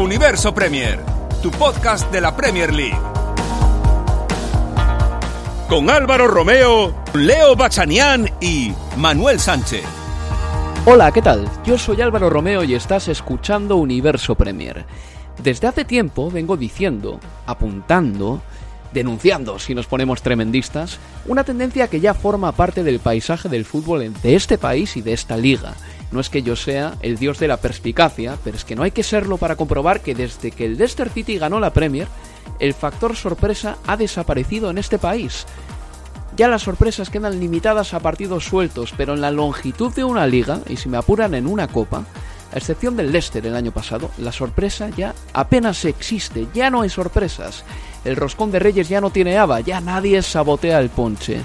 Universo Premier, tu podcast de la Premier League. Con Álvaro Romeo, Leo Bachanián y Manuel Sánchez. Hola, ¿qué tal? Yo soy Álvaro Romeo y estás escuchando Universo Premier. Desde hace tiempo vengo diciendo, apuntando, denunciando, si nos ponemos tremendistas, una tendencia que ya forma parte del paisaje del fútbol de este país y de esta liga. No es que yo sea el dios de la perspicacia, pero es que no hay que serlo para comprobar que desde que el Leicester City ganó la Premier, el factor sorpresa ha desaparecido en este país. Ya las sorpresas quedan limitadas a partidos sueltos, pero en la longitud de una liga, y si me apuran en una copa, a excepción del Leicester el año pasado, la sorpresa ya apenas existe, ya no hay sorpresas. El roscón de Reyes ya no tiene haba, ya nadie sabotea el ponche.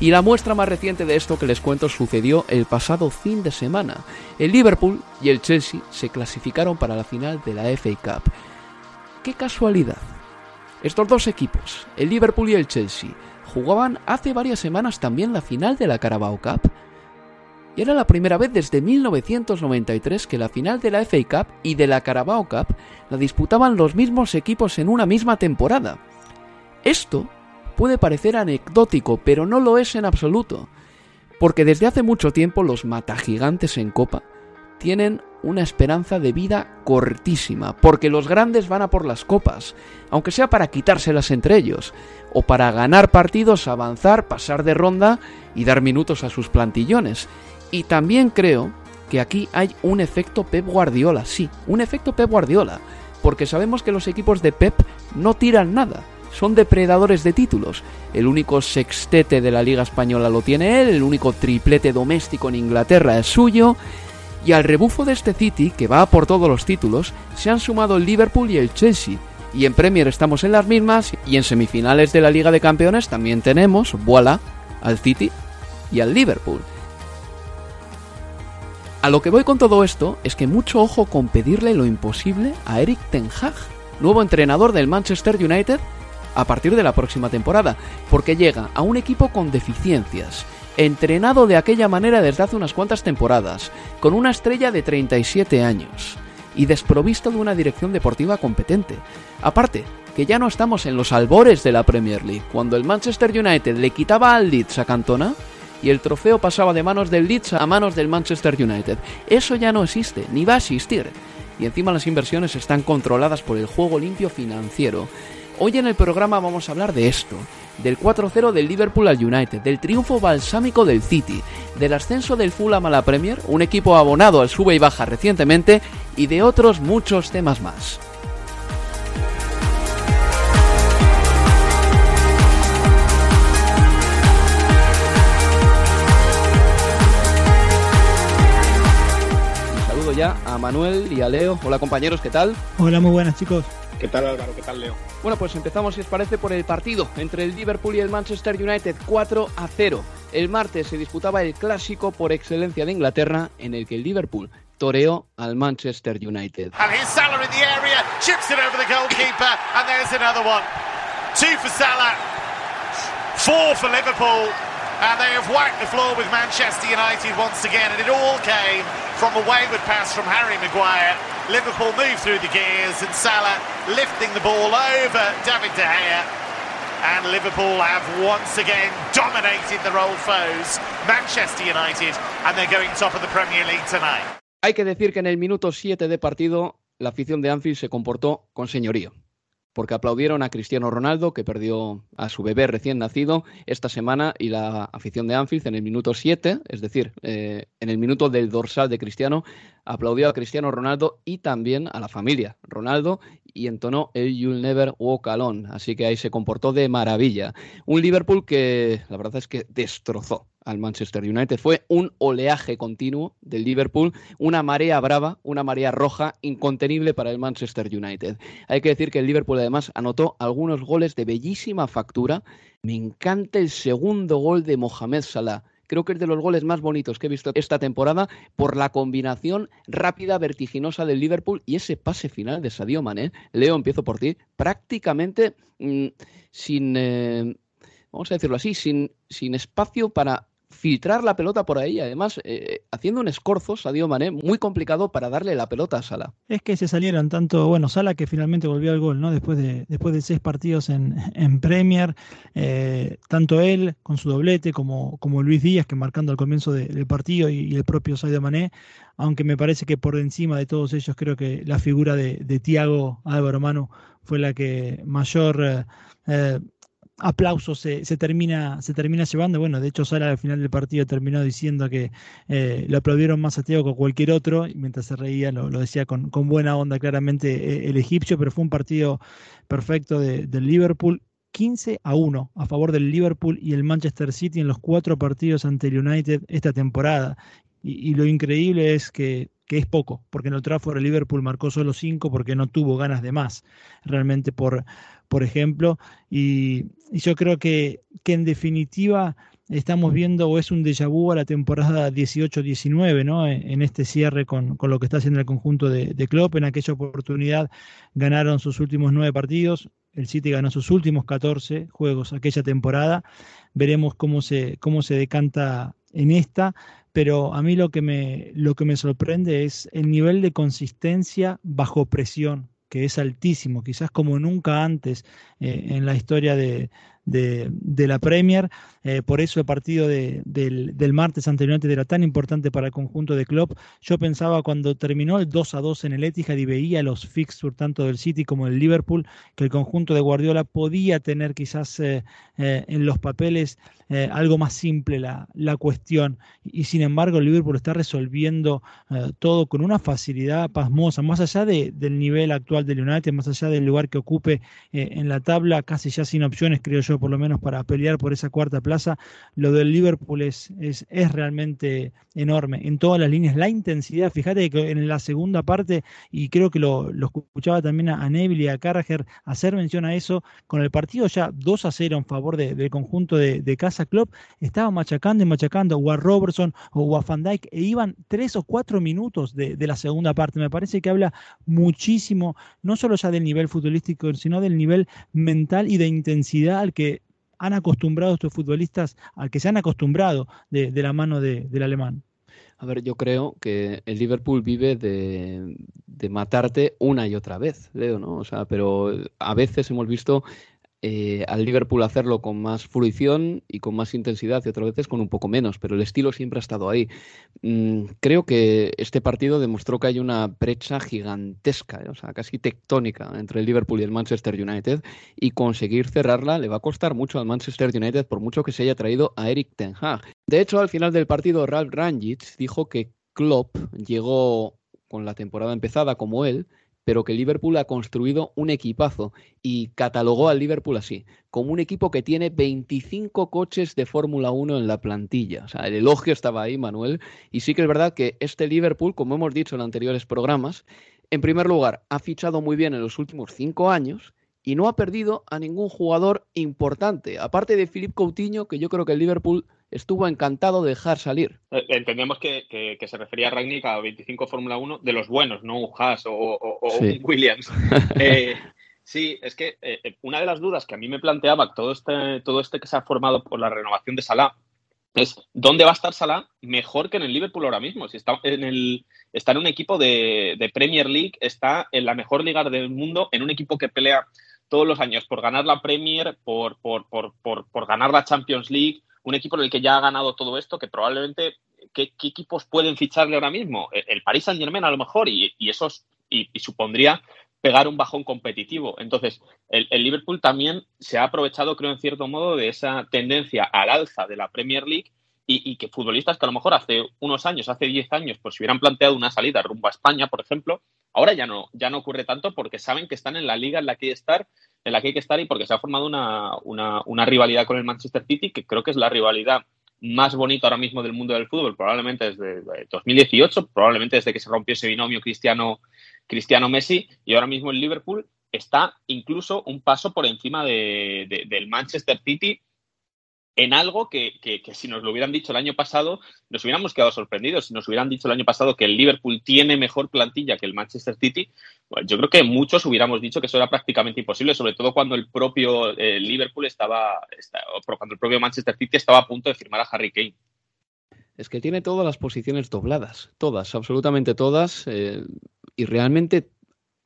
Y la muestra más reciente de esto que les cuento sucedió el pasado fin de semana. El Liverpool y el Chelsea se clasificaron para la final de la FA Cup. ¡Qué casualidad! Estos dos equipos, el Liverpool y el Chelsea, jugaban hace varias semanas también la final de la Carabao Cup. Y era la primera vez desde 1993 que la final de la FA Cup y de la Carabao Cup la disputaban los mismos equipos en una misma temporada. Esto puede parecer anecdótico, pero no lo es en absoluto, porque desde hace mucho tiempo los matagigantes en Copa tienen una esperanza de vida cortísima, porque los grandes van a por las copas, aunque sea para quitárselas entre ellos, o para ganar partidos, avanzar, pasar de ronda y dar minutos a sus plantillones. Y también creo que aquí hay un efecto Pep Guardiola, sí, un efecto Pep Guardiola, porque sabemos que los equipos de Pep no tiran nada, son depredadores de títulos. El único sextete de la Liga Española lo tiene él, el único triplete doméstico en Inglaterra es suyo, y al rebufo de este City, que va por todos los títulos, se han sumado el Liverpool y el Chelsea. Y en Premier estamos en las mismas, y en semifinales de la Liga de Campeones también tenemos, voilà, al City y al Liverpool. A lo que voy con todo esto es que mucho ojo con pedirle lo imposible a Eric Ten Hag, nuevo entrenador del Manchester United, a partir de la próxima temporada, porque llega a un equipo con deficiencias, entrenado de aquella manera desde hace unas cuantas temporadas, con una estrella de 37 años y desprovisto de una dirección deportiva competente. Aparte, que ya no estamos en los albores de la Premier League, cuando el Manchester United le quitaba al Leeds a Cantona y el trofeo pasaba de manos del Leeds a manos del Manchester United. Eso ya no existe, ni va a existir. Y encima las inversiones están controladas por el juego limpio financiero. Hoy en el programa vamos a hablar de esto, del 4-0 del Liverpool al United, del triunfo balsámico del City, del ascenso del Fulham a la Premier, un equipo abonado al sube y baja recientemente, y de otros muchos temas más. Saludo ya a Manuel y a Leo. Hola compañeros, ¿qué tal? Hola, muy buenas chicos. ¿Qué tal Álvaro? ¿Qué tal Leo? Bueno, pues empezamos, si os parece, por el partido entre el Liverpool y el Manchester United 4 a 0. El martes se disputaba el clásico por excelencia de Inglaterra, en el que el Liverpool toreó al Manchester United. And here's Salah in the area, chips it over the goalkeeper, and there's another one. Two for Salah, four for Liverpool, and they have whacked the floor with Manchester United once again, and it all came from a wayward pass from Harry Maguire. Liverpool move through the gears, and Salah lifting the ball over David De Gea. and Liverpool have once again dominated their old foes, Manchester United, and they're going top of the Premier League tonight. Hay que decir que en el minuto 7 de partido la afición de Anfield se comportó con señorío porque aplaudieron a Cristiano Ronaldo, que perdió a su bebé recién nacido esta semana, y la afición de Anfield en el minuto 7, es decir, eh, en el minuto del dorsal de Cristiano, aplaudió a Cristiano Ronaldo y también a la familia Ronaldo y entonó el You'll Never Walk Alone. Así que ahí se comportó de maravilla. Un Liverpool que la verdad es que destrozó al Manchester United. Fue un oleaje continuo del Liverpool, una marea brava, una marea roja incontenible para el Manchester United. Hay que decir que el Liverpool además anotó algunos goles de bellísima factura. Me encanta el segundo gol de Mohamed Salah. Creo que es de los goles más bonitos que he visto esta temporada por la combinación rápida, vertiginosa del Liverpool y ese pase final de Sadio Mané. Leo, empiezo por ti. Prácticamente mm, sin, eh, vamos a decirlo así, sin, sin espacio para filtrar la pelota por ahí, además eh, haciendo un escorzo, Sadio Mané, muy complicado para darle la pelota a Sala. Es que se salieron tanto, bueno, Sala que finalmente volvió al gol, ¿no? Después de, después de seis partidos en, en Premier, eh, tanto él con su doblete como, como Luis Díaz, que marcando al comienzo del partido, y, el propio Sadio Mané, aunque me parece que por encima de todos ellos creo que la figura de, de Tiago Álvaro Manu fue la que mayor... Eh, aplausos se, termina, se termina llevando. Bueno, de hecho, Sala al final del partido terminó diciendo que eh, lo aplaudieron más a Teo que a cualquier otro, y mientras se reía lo, decía con, buena onda claramente eh, el egipcio, pero fue un partido perfecto del Liverpool. 15 a 1 a favor del Liverpool y el Manchester City en los cuatro partidos ante el United esta temporada. Y, lo increíble es que, que, es poco, porque en el Trafford el Liverpool marcó solo 5 porque no tuvo ganas de más, realmente por, por ejemplo, y, yo creo que, que, en definitiva estamos viendo o es un déjà vu a la temporada 18-19, ¿no? En, este cierre con, con, lo que está haciendo el conjunto de, de Klopp. En aquella oportunidad ganaron sus últimos nueve partidos, el City ganó sus últimos 14 juegos aquella temporada. Veremos cómo se, cómo se decanta en esta, pero a mí lo que me, lo que me sorprende es el nivel de consistencia bajo presión que es altísimo, quizás como nunca antes eh, en la historia de, de, la Premier. Eh, por eso el partido de, del, martes anteriormente era tan importante para el conjunto de Klopp. Yo pensaba cuando terminó el 2 a 2 en el Etihad y veía los fixtures tanto del City como del Liverpool, que el conjunto de Guardiola podía tener quizás eh, eh, en los papeles algo más simple la, la, cuestión. Y sin embargo, el Liverpool está resolviendo todo con una facilidad pasmosa, más allá de, del nivel actual del United, más allá del lugar que ocupe en la tabla, casi ya sin opciones, creo yo, por lo menos para pelear por esa cuarta plaza. Lo del Liverpool es, es, realmente enorme en todas las líneas. La intensidad, fíjate que en la segunda parte, y creo que lo, escuchaba también a, Neville y a Carragher hacer mención a eso, con el partido ya 2 a 0 en favor del conjunto de, Casa Club, estaba machacando y machacando o a Robertson o a Van Dijk e iban tres o cuatro minutos de, de la segunda parte. Me parece que habla muchísimo, no solo ya del nivel futbolístico, sino del nivel mental y de intensidad al que han acostumbrado estos futbolistas, al que se han acostumbrado de, la mano del alemán? A ver, yo creo que el Liverpool vive de, de, matarte una y otra vez, Leo, ¿no? O sea, pero a veces hemos visto eh, al Liverpool hacerlo con más fruición y con más intensidad y otras veces con un poco menos, pero el estilo siempre ha estado ahí. Mm, creo que este partido demostró que hay una brecha gigantesca, o sea, casi tectónica entre el Liverpool y el Manchester United y conseguir cerrarla le va a costar mucho al Manchester United por mucho que se haya traído a Eric Ten Hag. De hecho, al final del partido, Ralph Rangitz dijo que Klopp llegó con la temporada empezada como él, pero que Liverpool ha construido un equipazo y catalogó al Liverpool así, como un equipo que tiene 25 coches de Fórmula 1 en la plantilla. O sea, el elogio estaba ahí, Manuel, y sí que es verdad que este Liverpool, como hemos dicho en anteriores programas, en primer lugar, ha fichado muy bien en los últimos cinco años y no ha perdido a ningún jugador importante, aparte de Philippe Coutinho, que yo creo que el Liverpool estuvo encantado de dejar salir. Eh, entendemos que, se refería a Ragnick a 25 Fórmula 1 de los buenos, no un Haas o, un Williams. Eh, sí, es que eh, una de las dudas que a mí me planteaba todo este, todo este que se ha formado por la renovación de Salah es ¿dónde va a estar Salah mejor que en el Liverpool ahora mismo? Si está en, el, está en un equipo de, de Premier League, está en la mejor liga del mundo, en un equipo que pelea todos los años por ganar la Premier, por, por, por, por, ganar la Champions League, un equipo en el que ya ha ganado todo esto, que probablemente, ¿qué, equipos pueden ficharle ahora mismo? El, Paris Saint Germain a lo mejor, y, y eso y, supondría pegar un bajón competitivo. Entonces, el, el, Liverpool también se ha aprovechado, creo, en cierto modo, de esa tendencia al alza de la Premier League y, que futbolistas que a lo mejor hace unos años, hace 10 años, pues si hubieran planteado una salida rumbo a España, por ejemplo, ahora ya no, ya no ocurre tanto porque saben que están en la liga en la que hay que estar, en la que hay que estar y porque se ha formado una, una, rivalidad con el Manchester City, que creo que es la rivalidad más bonita ahora mismo del mundo del fútbol, probablemente desde 2018, probablemente desde que se rompió ese binomio Cristiano, Cristiano Messi, y ahora mismo el Liverpool está incluso un paso por encima de, del Manchester City en algo que, si nos lo hubieran dicho el año pasado, nos hubiéramos quedado sorprendidos. Si nos hubieran dicho el año pasado que el Liverpool tiene mejor plantilla que el Manchester City, pues yo creo que muchos hubiéramos dicho que eso era prácticamente imposible, sobre todo cuando el propio eh, Liverpool estaba, cuando el propio Manchester City estaba a punto de firmar a Harry Kane. Es que tiene todas las posiciones dobladas, todas, absolutamente todas, eh, y realmente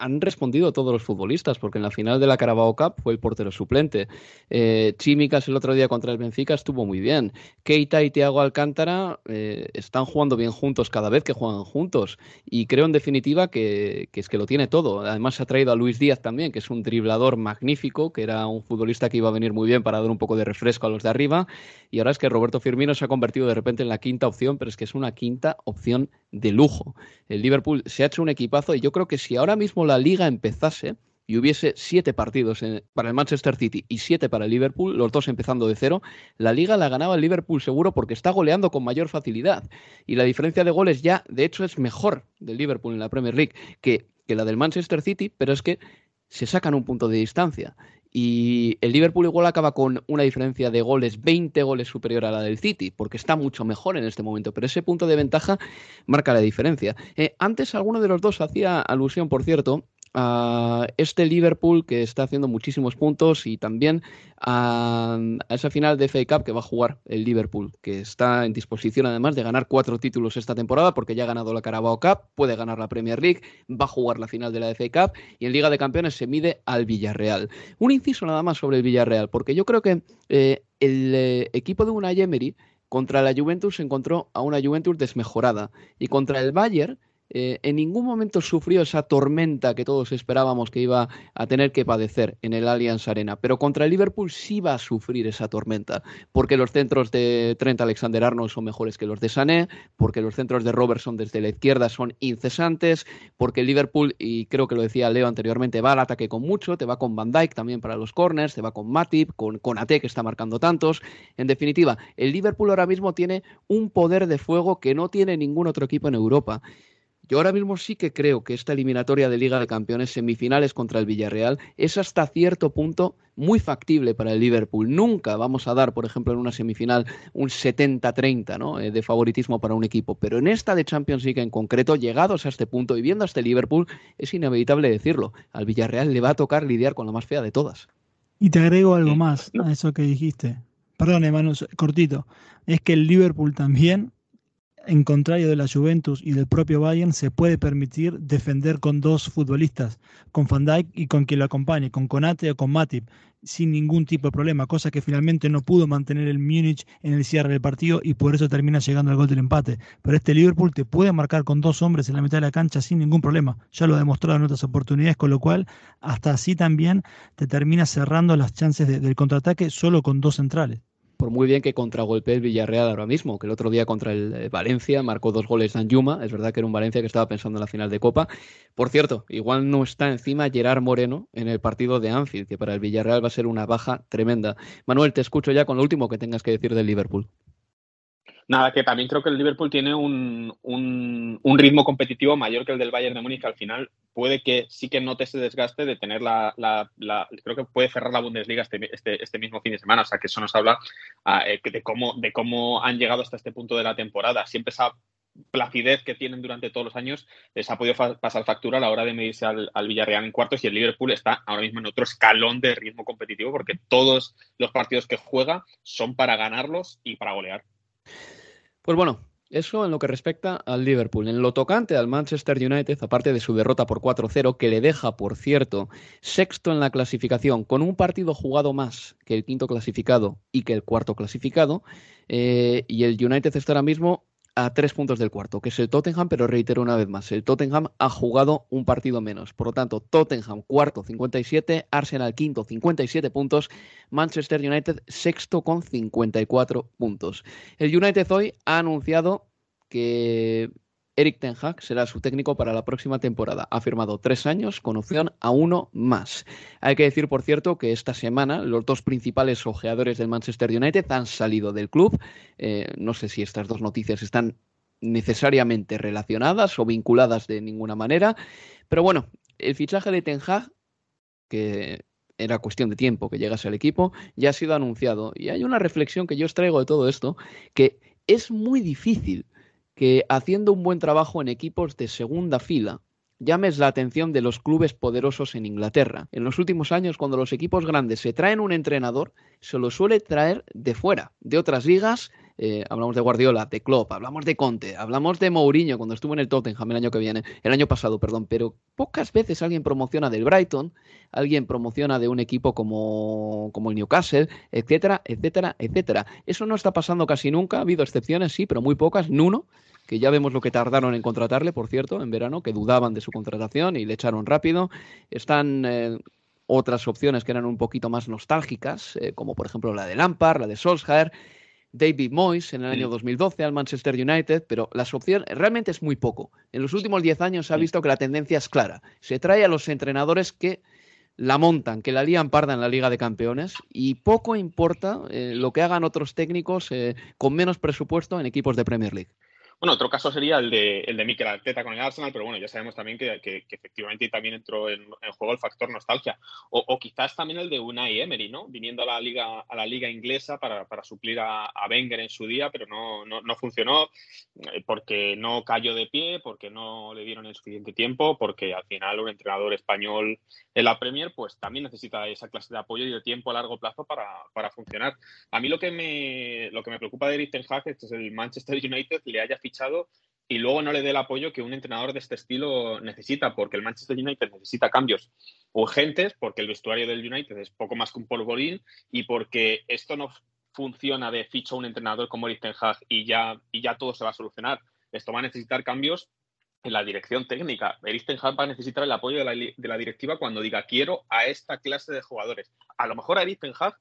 han respondido todos los futbolistas, porque en la final de la Carabao Cup fue el portero suplente. Eh, Chimicas el otro día contra el Benfica estuvo muy bien. Keita y Thiago Alcántara eh, están jugando bien juntos cada vez que juegan juntos. Y creo en definitiva que, es que lo tiene todo. Además se ha traído a Luis Díaz también, que es un driblador magnífico, que era un futbolista que iba a venir muy bien para dar un poco de refresco a los de arriba. Y ahora es que Roberto Firmino se ha convertido de repente en la quinta opción, pero es que es una quinta opción de lujo. El Liverpool se ha hecho un equipazo y yo creo que si ahora mismo la liga empezase y hubiese siete partidos para el Manchester City y siete para el Liverpool, los dos empezando de cero, la liga la ganaba el Liverpool seguro porque está goleando con mayor facilidad. Y la diferencia de goles ya, de hecho, es mejor del Liverpool en la Premier League que, que la del Manchester City, pero es que se sacan un punto de distancia. Y el Liverpool igual acaba con una diferencia de goles, 20 goles superior a la del City, porque está mucho mejor en este momento, pero ese punto de ventaja marca la diferencia. Eh, antes alguno de los dos hacía alusión, por cierto, a este Liverpool que está haciendo muchísimos puntos y también a, esa final de FA Cup que va a jugar el Liverpool, que está en disposición además de ganar cuatro títulos esta temporada porque ya ha ganado la Carabao Cup, puede ganar la Premier League, va a jugar la final de la FA Cup y en Liga de Campeones se mide al Villarreal. Un inciso nada más sobre el Villarreal, porque yo creo que eh, el eh, equipo de una Emery contra la Juventus encontró a una Juventus desmejorada y contra el Bayern eh, en ningún momento sufrió esa tormenta que todos esperábamos que iba a tener que padecer en el Allianz Arena. Pero contra el Liverpool sí va a sufrir esa tormenta, porque los centros de Trent Alexander-Arnold son mejores que los de Sané, porque los centros de Robertson desde la izquierda son incesantes, porque el Liverpool, y creo que lo decía Leo anteriormente, va al ataque con mucho, te va con Van Dijk también para los corners, te va con Matip, con, con que está marcando tantos. En definitiva, el Liverpool ahora mismo tiene un poder de fuego que no tiene ningún otro equipo en Europa. Yo ahora mismo sí que creo que esta eliminatoria de Liga de Campeones, semifinales contra el Villarreal, es hasta cierto punto muy factible para el Liverpool. Nunca vamos a dar, por ejemplo, en una semifinal un 70-30 ¿no? Eh, de favoritismo para un equipo, pero en esta de Champions League en concreto, llegados a este punto y viendo a este Liverpool, es inevitable decirlo, al Villarreal le va a tocar lidiar con la más fea de todas. Y te agrego algo más a eso que dijiste. Perdón, hermano, cortito. Es que el Liverpool también en contrario de la Juventus y del propio Bayern, se puede permitir defender con dos futbolistas, con Van Dijk y con quien lo acompañe, con Conate o con Matip, sin ningún tipo de problema, cosa que finalmente no pudo mantener el Múnich en el cierre del partido y por eso termina llegando al gol del empate. Pero este Liverpool te puede marcar con dos hombres en la mitad de la cancha sin ningún problema. Ya lo ha demostrado en otras oportunidades, con lo cual hasta así también te termina cerrando las chances del contraataque solo con dos centrales por muy bien que contragolpee el Villarreal ahora mismo, que el otro día contra el eh, Valencia marcó dos goles Yuma, es verdad que era un Valencia que estaba pensando en la final de Copa. Por cierto, igual no está encima Gerard Moreno en el partido de Anfield, que para el Villarreal va a ser una baja tremenda. Manuel, te escucho ya con lo último que tengas que decir del Liverpool. Nada, que también creo que el Liverpool tiene un, un, ritmo competitivo mayor que el del Bayern de Múnich. Al final puede que sí que note ese desgaste de tener la, creo que puede cerrar la Bundesliga este, este, este, mismo fin de semana. O sea, que eso nos habla eh, de, cómo, de cómo han llegado hasta este punto de la temporada. Siempre esa placidez que tienen durante todos los años les ha podido pasar factura a la hora de medirse al, al, Villarreal en cuartos y el Liverpool está ahora mismo en otro escalón de ritmo competitivo porque todos los partidos que juega son para ganarlos y para golear. Pues bueno, Eso en lo que respecta al Liverpool. En lo tocante al Manchester United, aparte de su derrota por 4-0, que le deja, por cierto, sexto en la clasificación, con un partido jugado más que el quinto clasificado y que el cuarto clasificado, eh, y el United está ahora mismo a tres puntos del cuarto, que es el Tottenham, pero reitero una vez más, el Tottenham ha jugado un partido menos. Por lo tanto, Tottenham cuarto 57, Arsenal quinto 57 puntos, Manchester United sexto con 54 puntos. El United hoy ha anunciado que Eric Ten Hag será su técnico para la próxima temporada. Ha firmado tres años con opción a uno más. Hay que decir, por cierto, que esta semana los dos principales ojeadores del Manchester United han salido del club. Eh, no sé si estas dos noticias están necesariamente relacionadas o vinculadas de ninguna manera. Pero bueno, el fichaje de Ten Hag, que era cuestión de tiempo que llegase al equipo, ya ha sido anunciado. Y hay una reflexión que yo os traigo de todo esto, que es muy difícil que haciendo un buen trabajo en equipos de segunda fila, llames la atención de los clubes poderosos en Inglaterra. En los últimos años, cuando los equipos grandes se traen un entrenador, se lo suele traer de fuera, de otras ligas. Eh, hablamos de Guardiola, de Klopp, hablamos de Conte, hablamos de Mourinho cuando estuvo en el Tottenham el año que viene, el año pasado, perdón, pero pocas veces alguien promociona del Brighton, alguien promociona de un equipo como, como el Newcastle, etcétera, etcétera, etcétera. Eso no está pasando casi nunca, ha habido excepciones, sí, pero muy pocas, Nuno que ya vemos lo que tardaron en contratarle, por cierto, en verano, que dudaban de su contratación y le echaron rápido. Están eh, otras opciones que eran un poquito más nostálgicas, eh, como por ejemplo la de Lampard, la de Solskjaer, David Moyes en el año 2012 al Manchester United, pero las opciones realmente es muy poco. En los últimos 10 años se ha visto que la tendencia es clara. Se trae a los entrenadores que la montan, que la lían parda en la Liga de Campeones y poco importa eh, lo que hagan otros técnicos con menos presupuesto en equipos de Premier League. Bueno, otro caso sería el de, el de Mikel Arteta con el Arsenal, pero bueno, ya sabemos también que, que, efectivamente también entró en, juego el factor nostalgia. O, quizás también el de Unai Emery, ¿no? Viniendo a la liga, a la liga inglesa para, para suplir a, a, Wenger en su día, pero no, no, no, funcionó eh, porque no cayó de pie, porque no le dieron el suficiente tiempo, porque al final un entrenador español en la Premier, pues también necesita esa clase de apoyo y de tiempo a largo plazo para, para funcionar. A mí lo que me, lo que me preocupa de Eric Ten Hag es que el Manchester United le haya fichado y luego no le dé el apoyo que un entrenador de este estilo necesita, porque el Manchester United necesita cambios urgentes, porque el vestuario del United es poco más que un polvorín y porque esto no funciona de ficha un entrenador como Eric Ten Hag y ya, y ya todo se va a solucionar. Esto va a necesitar cambios en la dirección técnica. Eric Ten Hag va a necesitar el apoyo de la, de la, directiva cuando diga quiero a esta clase de jugadores. A lo mejor a Eric Ten Hag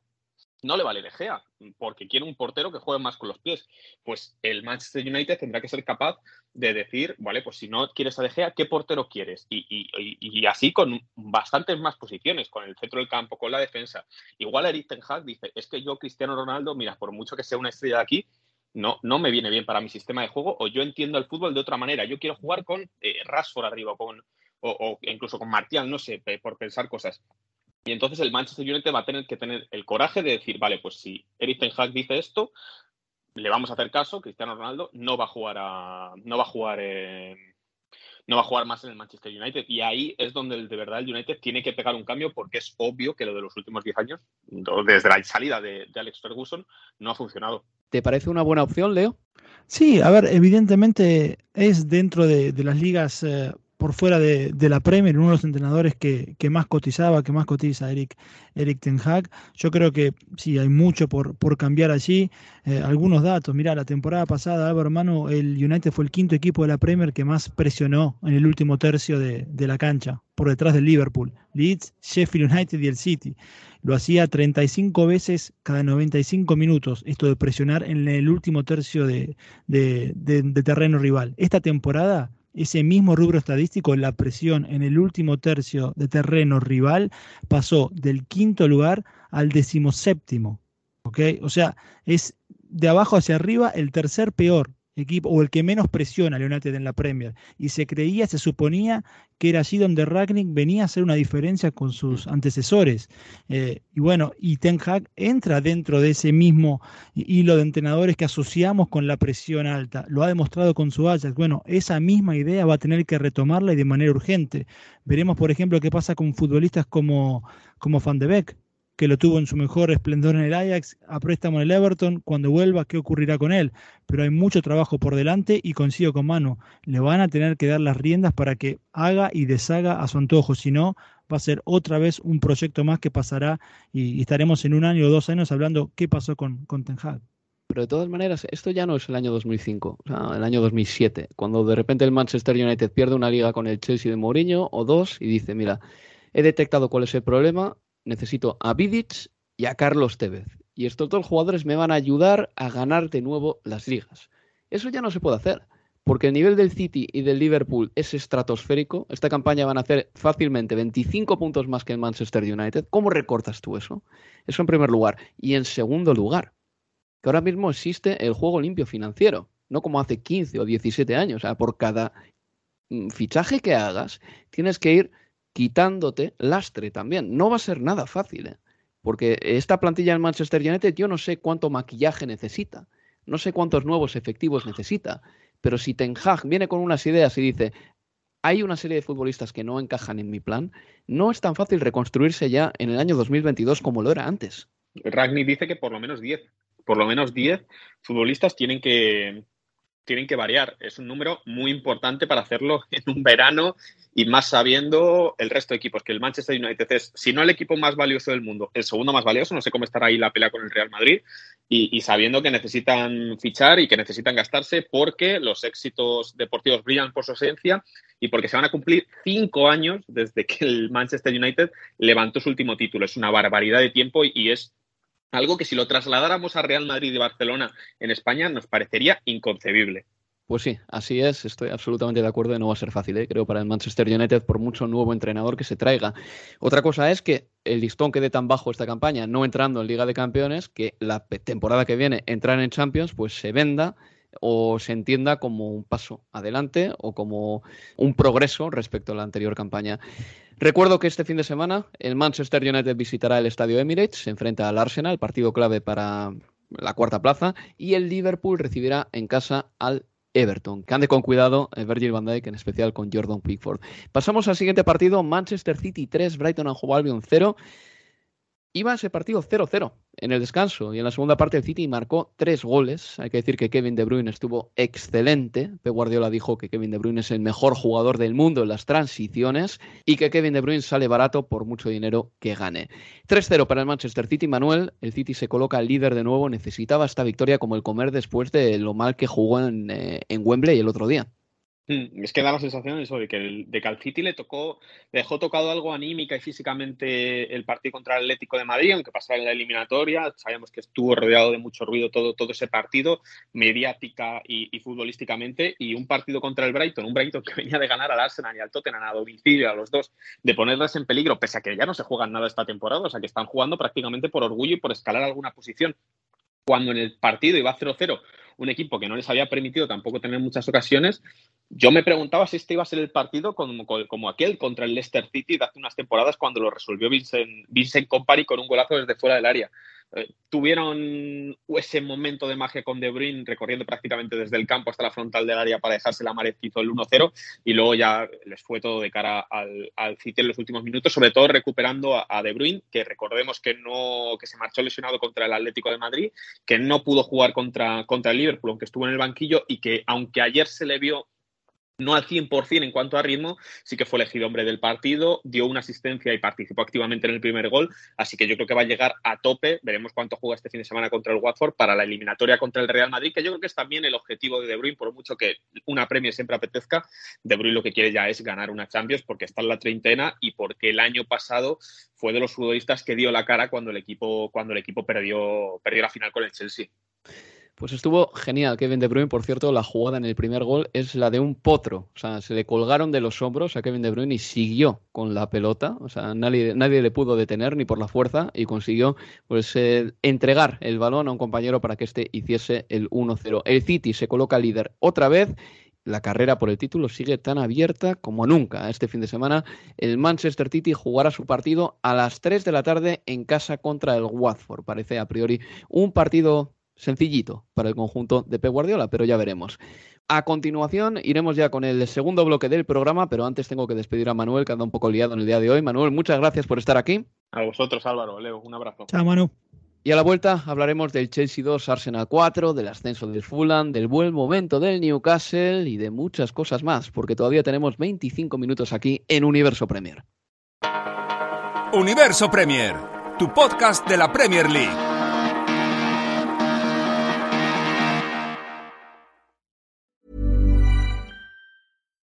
no le vale De Gea, porque quiere un portero que juegue más con los pies. Pues el Manchester United tendrá que ser capaz de decir, vale, pues si no quieres a De Gea, ¿qué portero quieres? Y, así con bastantes más posiciones, con el centro del campo, con la defensa. Igual Eric Ten Hag dice, es que yo, Cristiano Ronaldo, mira, por mucho que sea una estrella de aquí, no, no me viene bien para mi sistema de juego, o yo entiendo el fútbol de otra manera. Yo quiero jugar con eh, arriba, con, o, incluso con Martial, no sé, por pensar cosas. Y entonces el Manchester United va a tener que tener el coraje de decir, vale, pues si Eric Ten Hag dice esto, le vamos a hacer caso, Cristiano Ronaldo no va a jugar a, no va a jugar no va a jugar más en el Manchester United y ahí es donde de verdad el United tiene que pegar un cambio porque es obvio que lo de los últimos 10 años, desde la salida de, Alex Ferguson, no ha funcionado. ¿Te parece una buena opción, Leo? Sí, a ver, evidentemente es dentro de, las ligas eh, por fuera de, la Premier, uno de los entrenadores que, más cotizaba, que más cotiza Eric, Eric Ten Hag. Yo creo que sí, hay mucho por, cambiar allí. Eh, algunos datos, mira, la temporada pasada, Álvaro Hermano, el United fue el quinto equipo de la Premier que más presionó en el último tercio de, la cancha, por detrás del Liverpool, Leeds, Sheffield United y el City. Lo hacía 35 veces cada 95 minutos, esto de presionar en el último tercio de terreno rival. Esta temporada ese mismo rubro estadístico, la presión en el último tercio de terreno rival pasó del quinto lugar al decimoséptimo. O sea, es de abajo hacia arriba el tercer peor equipo o el que menos presiona a United en la Premier. Y se creía, se suponía que era allí donde Ragnick venía a hacer una diferencia con sus antecesores. Eh, y bueno, y Ten Hag entra dentro de ese mismo hilo de entrenadores que asociamos con la presión alta. Lo ha demostrado con su Ajax. Bueno, esa misma idea va a tener que retomarla y de manera urgente. Veremos, por ejemplo, qué pasa con futbolistas como, como Van de Beek que lo tuvo en su mejor esplendor en el Ajax, a préstamo en el Everton, cuando vuelva, ¿qué ocurrirá con él? Pero hay mucho trabajo por delante y coincido con Mano, le van a tener que dar las riendas para que haga y deshaga a su antojo, si no, va a ser otra vez un proyecto más que pasará y, estaremos en un año o dos años hablando qué pasó con, con Ten Hag. Pero de todas maneras, esto ya no es el año 2005, o el año 2007, cuando de repente el Manchester United pierde una liga con el Chelsea de Mourinho o dos y dice, mira, he detectado cuál es el problema, necesito a Vidic y a Carlos Tevez. Y estos dos jugadores me van a ayudar a ganar de nuevo las ligas. Eso ya no se puede hacer, porque el nivel del City y del Liverpool es estratosférico. Esta campaña van a hacer fácilmente 25 puntos más que el Manchester United. ¿Cómo recortas tú eso? Eso en primer lugar. Y en segundo lugar, que ahora mismo existe el juego limpio financiero, no como hace 15 o 17 años. O sea, por cada mm, fichaje que hagas, tienes que ir quitándote lastre también. No va a ser nada fácil, ¿eh? porque esta plantilla del Manchester United yo no sé cuánto maquillaje necesita, no sé cuántos nuevos efectivos necesita, pero si Ten Hag viene con unas ideas y dice, hay una serie de futbolistas que no encajan en mi plan, no es tan fácil reconstruirse ya en el año 2022 como lo era antes. Ragni dice que por lo menos 10 por lo menos 10 futbolistas tienen que, tienen que variar. Es un número muy importante para hacerlo en un verano y más sabiendo el resto de equipos, que el Manchester United es, si no el equipo más valioso del mundo, el segundo más valioso, no sé cómo estará ahí la pelea con el Real Madrid, y, sabiendo que necesitan fichar y que necesitan gastarse porque los éxitos deportivos brillan por su esencia y porque se van a cumplir cinco años desde que el Manchester United levantó su último título. Es una barbaridad de tiempo y es algo que si lo trasladáramos a Real Madrid y Barcelona en España nos parecería inconcebible. Pues sí, así es, estoy absolutamente de acuerdo y no va a ser fácil, ¿eh? creo, para el Manchester United, por mucho nuevo entrenador que se traiga. Otra cosa es que el listón quede tan bajo esta campaña, no entrando en Liga de Campeones, que la temporada que viene entrar en Champions, pues se venda o se entienda como un paso adelante o como un progreso respecto a la anterior campaña. Recuerdo que este fin de semana el Manchester United visitará el Estadio Emirates, se enfrenta al Arsenal, partido clave para la cuarta plaza, y el Liverpool recibirá en casa al Everton. Que ande con cuidado eh, Virgil van Dijk, en especial con Jordan Pickford. Pasamos al siguiente partido, Manchester City 3, Brighton and Hove Albion 0. Iba ese partido 0-0 en el descanso y en la segunda parte el City marcó tres goles. Hay que decir que Kevin De Bruyne estuvo excelente. Pep Guardiola dijo que Kevin De Bruyne es el mejor jugador del mundo en las transiciones y que Kevin De Bruyne sale barato por mucho dinero que gane. 3-0 para el Manchester City. Manuel, el City se coloca líder de nuevo. Necesitaba esta victoria como el comer después de lo mal que jugó en, eh, en Wembley el otro día. Mm, es que da la sensación de que, el, de que City le tocó, le dejó tocado algo anímica y físicamente el partido contra el Atlético de Madrid, aunque pasara en la eliminatoria. Sabemos que estuvo rodeado de mucho ruido todo, todo ese partido, mediática y, futbolísticamente, y un partido contra el Brighton, un Brighton que venía de ganar al Arsenal y al Tottenham a domicilio, a los dos, de ponerles en peligro, pese a que ya no se juegan nada esta temporada, o sea que están jugando prácticamente por orgullo y por escalar alguna posición. Cuando en el partido iba 0-0 un equipo que no les había permitido tampoco tener muchas ocasiones, yo me preguntaba si este iba a ser el partido como, como aquel contra el Leicester City de hace unas temporadas cuando lo resolvió Vincent, Vincent con un golazo desde fuera del área. Eh, tuvieron ese momento de magia con De Bruyne recorriendo prácticamente desde el campo hasta la frontal del área para dejarse la mared que hizo el 1-0 y luego ya les fue todo de cara al, al en los últimos minutos, sobre todo recuperando a, De Bruyne, que recordemos que no que se marchó lesionado contra el Atlético de Madrid, que no pudo jugar contra, contra el Liverpool, aunque estuvo en el banquillo y que aunque ayer se le vio no al 100% en cuanto a ritmo, sí que fue elegido hombre del partido, dio una asistencia y participó activamente en el primer gol, así que yo creo que va a llegar a tope, veremos cuánto juega este fin de semana contra el Watford para la eliminatoria contra el Real Madrid, que yo creo que es también el objetivo de De Bruyne, por mucho que una premia siempre apetezca, De Bruyne lo que quiere ya es ganar una Champions porque está en la treintena y porque el año pasado fue de los futbolistas que dio la cara cuando el equipo, cuando el equipo perdió, perdió la final con el Chelsea. Pues estuvo genial Kevin De Bruyne, por cierto, la jugada en el primer gol es la de un potro, o sea, se le colgaron de los hombros a Kevin De Bruyne y siguió con la pelota, o sea, nadie, nadie le pudo detener ni por la fuerza y consiguió pues eh, entregar el balón a un compañero para que éste hiciese el 1-0. El City se coloca líder otra vez la carrera por el título sigue tan abierta como nunca. Este fin de semana el Manchester City jugará su partido a las 3 de la tarde en casa contra el Watford. Parece a priori un partido sencillito para el conjunto de Pep Guardiola, pero ya veremos. A continuación iremos ya con el segundo bloque del programa, pero antes tengo que despedir a Manuel, que anda un poco liado en el día de hoy. Manuel, muchas gracias por estar aquí. A vosotros, Álvaro, Leo, un abrazo. Chao, Manu. Y a la vuelta hablaremos del Chelsea 2, Arsenal 4, del ascenso del Fulham, del buen momento del Newcastle y de muchas cosas más, porque todavía tenemos 25 minutos aquí en Universo Premier. Universo Premier, tu podcast de la Premier League.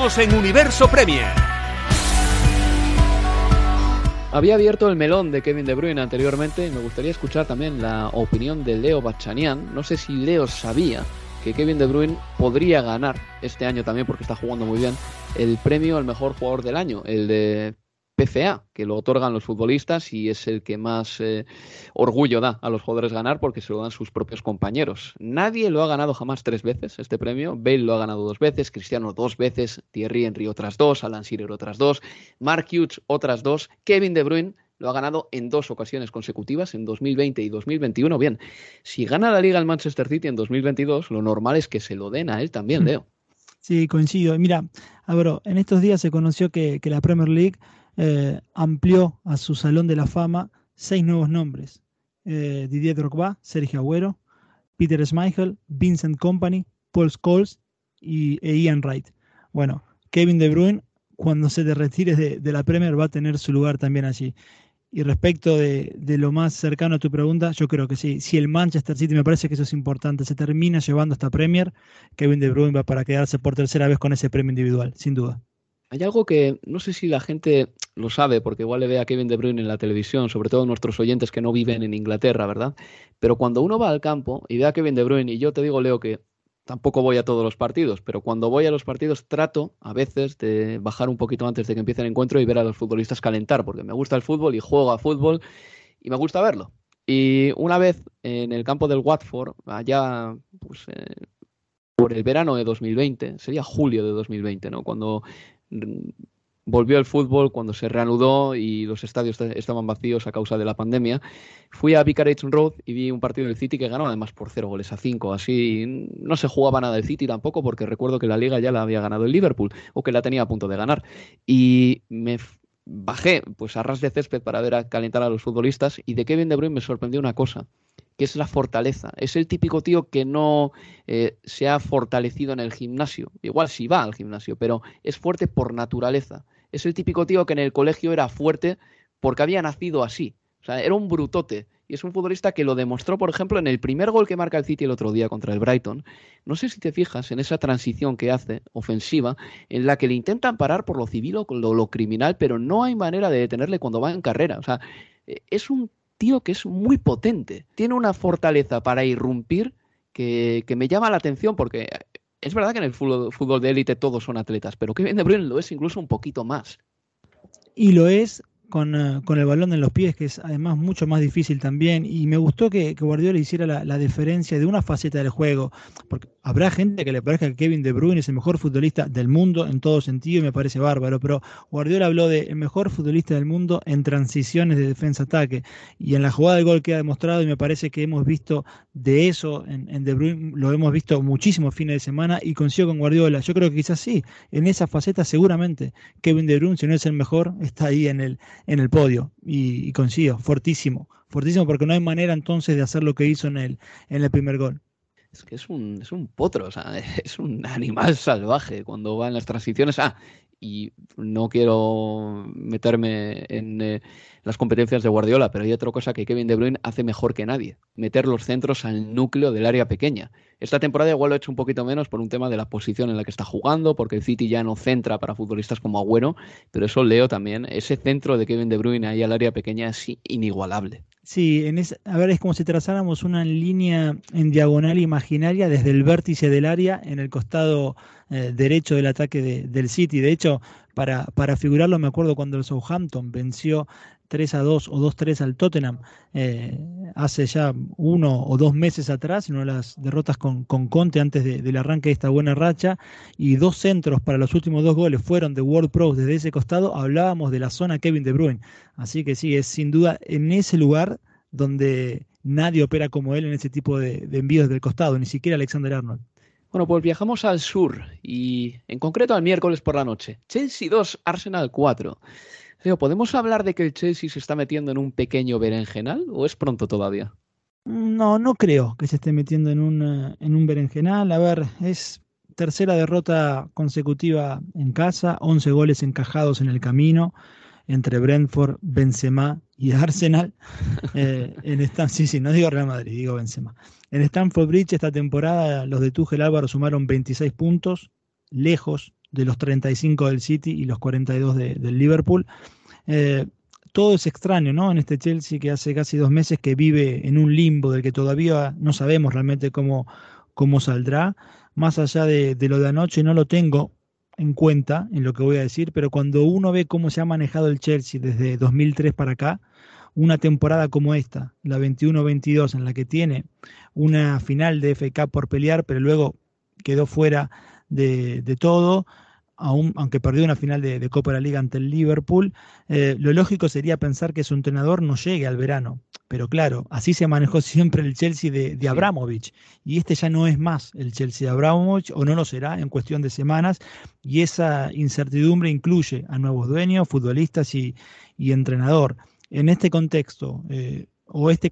En Universo Premier. Había abierto el melón de Kevin De Bruyne anteriormente y me gustaría escuchar también la opinión de Leo Bachanian. No sé si Leo sabía que Kevin De Bruyne podría ganar este año también, porque está jugando muy bien, el premio al mejor jugador del año, el de PCA, que lo otorgan los futbolistas y es el que más eh, orgullo da a los jugadores ganar porque se lo dan sus propios compañeros. Nadie lo ha ganado jamás tres veces este premio. Bale lo ha ganado dos veces, Cristiano dos veces, Thierry Henry otras dos, Alan Shearer otras dos, Mark Hughes otras dos, Kevin De Bruyne lo ha ganado en dos ocasiones consecutivas, en 2020 y 2021. Bien, si gana la liga el Manchester City en 2022, lo normal es que se lo den a él también, Leo. Sí, coincido. Mira, Abro, en estos días se conoció que, que la Premier League eh, amplió a su salón de la fama seis nuevos nombres. Eh, Didier Drogba, Sergio Agüero, Peter Schmeichel, Vincent Company, Paul Scholes y e Ian Wright. Bueno, Kevin De Bruyne, cuando se te retire de, de, la Premier, va a tener su lugar también allí. Y respecto de, de, lo más cercano a tu pregunta, yo creo que sí. Si el Manchester City, me parece que eso es importante, se termina llevando esta Premier, Kevin De Bruyne va para quedarse por tercera vez con ese premio individual, sin duda. Hay algo que no sé si la gente lo sabe, porque igual le ve a Kevin De Bruyne en la televisión, sobre todo nuestros oyentes que no viven en Inglaterra, ¿verdad? Pero cuando uno va al campo y ve a Kevin De Bruyne, y yo te digo, Leo, que tampoco voy a todos los partidos, pero cuando voy a los partidos trato a veces de bajar un poquito antes de que empiece el encuentro y ver a los futbolistas calentar, porque me gusta el fútbol y juego a fútbol y me gusta verlo. Y una vez en el campo del Watford, allá pues, eh, por el verano de 2020, sería julio de 2020, ¿no? Cuando volvió el fútbol cuando se reanudó y los estadios estaban vacíos a causa de la pandemia. Fui a Vicarage Road y vi un partido del City que ganó además por cero goles a cinco. Así no se jugaba nada del City tampoco porque recuerdo que la liga ya la había ganado el Liverpool o que la tenía a punto de ganar. Y me bajé pues a ras de césped para ver a calentar a los futbolistas y de Kevin De Bruyne me sorprendió una cosa que es la fortaleza. Es el típico tío que no eh, se ha fortalecido en el gimnasio. Igual sí va al gimnasio, pero es fuerte por naturaleza. Es el típico tío que en el colegio era fuerte porque había nacido así. O sea, era un brutote. Y es un futbolista que lo demostró, por ejemplo, en el primer gol que marca el City el otro día contra el Brighton. No sé si te fijas en esa transición que hace, ofensiva, en la que le intentan parar por lo civil o lo, lo criminal, pero no hay manera de detenerle cuando va en carrera. O sea, eh, es un tío que es muy potente. Tiene una fortaleza para irrumpir que, que me llama la atención porque es verdad que en el fútbol, de élite todos son atletas, pero Kevin De Bruyne lo es incluso un poquito más. Y lo es con, eh, con, el balón en los pies, que es además mucho más difícil también. Y me gustó que, Guardiola hiciera la, la, diferencia de una faceta del juego, porque habrá gente que le parezca que Kevin De Bruyne es el mejor futbolista del mundo en todo sentido y me parece bárbaro, pero Guardiola habló de el mejor futbolista del mundo en transiciones de defensa-ataque. Y en la jugada del gol que ha demostrado, y me parece que hemos visto de eso en, De Bruyne, lo hemos visto muchísimos fines de semana y consigo con Guardiola. Yo creo que quizás sí, en esa faceta seguramente Kevin De Bruyne, si no es el mejor, está ahí en el en el podio y, y consigo, fortísimo, fortísimo porque no hay manera entonces de hacer lo que hizo en el, en el primer gol. Es que es un, es un potro, o sea, es un animal salvaje cuando va en las transiciones. Ah, y no quiero meterme en eh, las competencias de Guardiola, pero hay otra cosa que Kevin De Bruyne hace mejor que nadie, meter los centros al núcleo del área pequeña. Esta temporada igual lo ha hecho un poquito menos por un tema de la posición en la que está jugando, porque el City ya no centra para futbolistas como Agüero, pero eso leo también, ese centro de Kevin De Bruyne ahí al área pequeña es inigualable. Sí, en a ver, es como si trazáramos una línea en diagonal imaginaria desde el vértice del área en el costado eh, derecho del ataque del City. De hecho, para, para figurarlo, me acuerdo cuando el Southampton venció 3 a 2 o 2 3 al Tottenham eh, hace ya uno o dos meses atrás, una de las derrotas con, con Conte antes del arranque de esta buena racha, y dos centros para los últimos dos goles fueron de World Pros desde ese costado, hablábamos de la zona Kevin De Bruyne. Así que sí, es sin duda en ese lugar donde nadie opera como él en ese tipo de, de envíos del costado, ni siquiera Alexander Arnold. Bueno, pues viajamos al sur y en concreto al miércoles por la noche. Chelsea 2, Arsenal 4. Leo, ¿podemos hablar de que el Chelsea se está metiendo en un pequeño berenjenal o es pronto todavía? No, no creo que se esté metiendo en un, en un berenjenal. A ver, es tercera derrota consecutiva en casa, 11 goles encajados en el camino entre Brentford, Benzema y Arsenal. Eh, en Stan, sí, sí, no digo Real Madrid, digo Benzema. En Stanford Bridge esta temporada los de Tuchel Álvaro sumaron 26 puntos, lejos de los 35 del City y los 42 del Liverpool. Eh, todo es extraño, ¿no? En este Chelsea que hace casi dos meses que vive en un limbo del que todavía no sabemos realmente cómo, cómo saldrá. Más allá de, de lo de anoche, no lo tengo en cuenta en lo que voy a decir, pero cuando uno ve cómo se ha manejado el Chelsea desde 2003 para acá, una temporada como esta, la 21-22, en la que tiene una final de FK por pelear, pero luego quedó fuera de, de todo, aunque perdió una final de, Copa de la Liga ante el Liverpool, eh, lo lógico sería pensar que su entrenador no llegue al verano. Pero claro, así se manejó siempre el Chelsea de, de Abramovich. Y este ya no es más el Chelsea de Abramovich, o no lo será en cuestión de semanas. Y esa incertidumbre incluye a nuevos dueños, futbolistas y, entrenador. En este contexto, eh, o este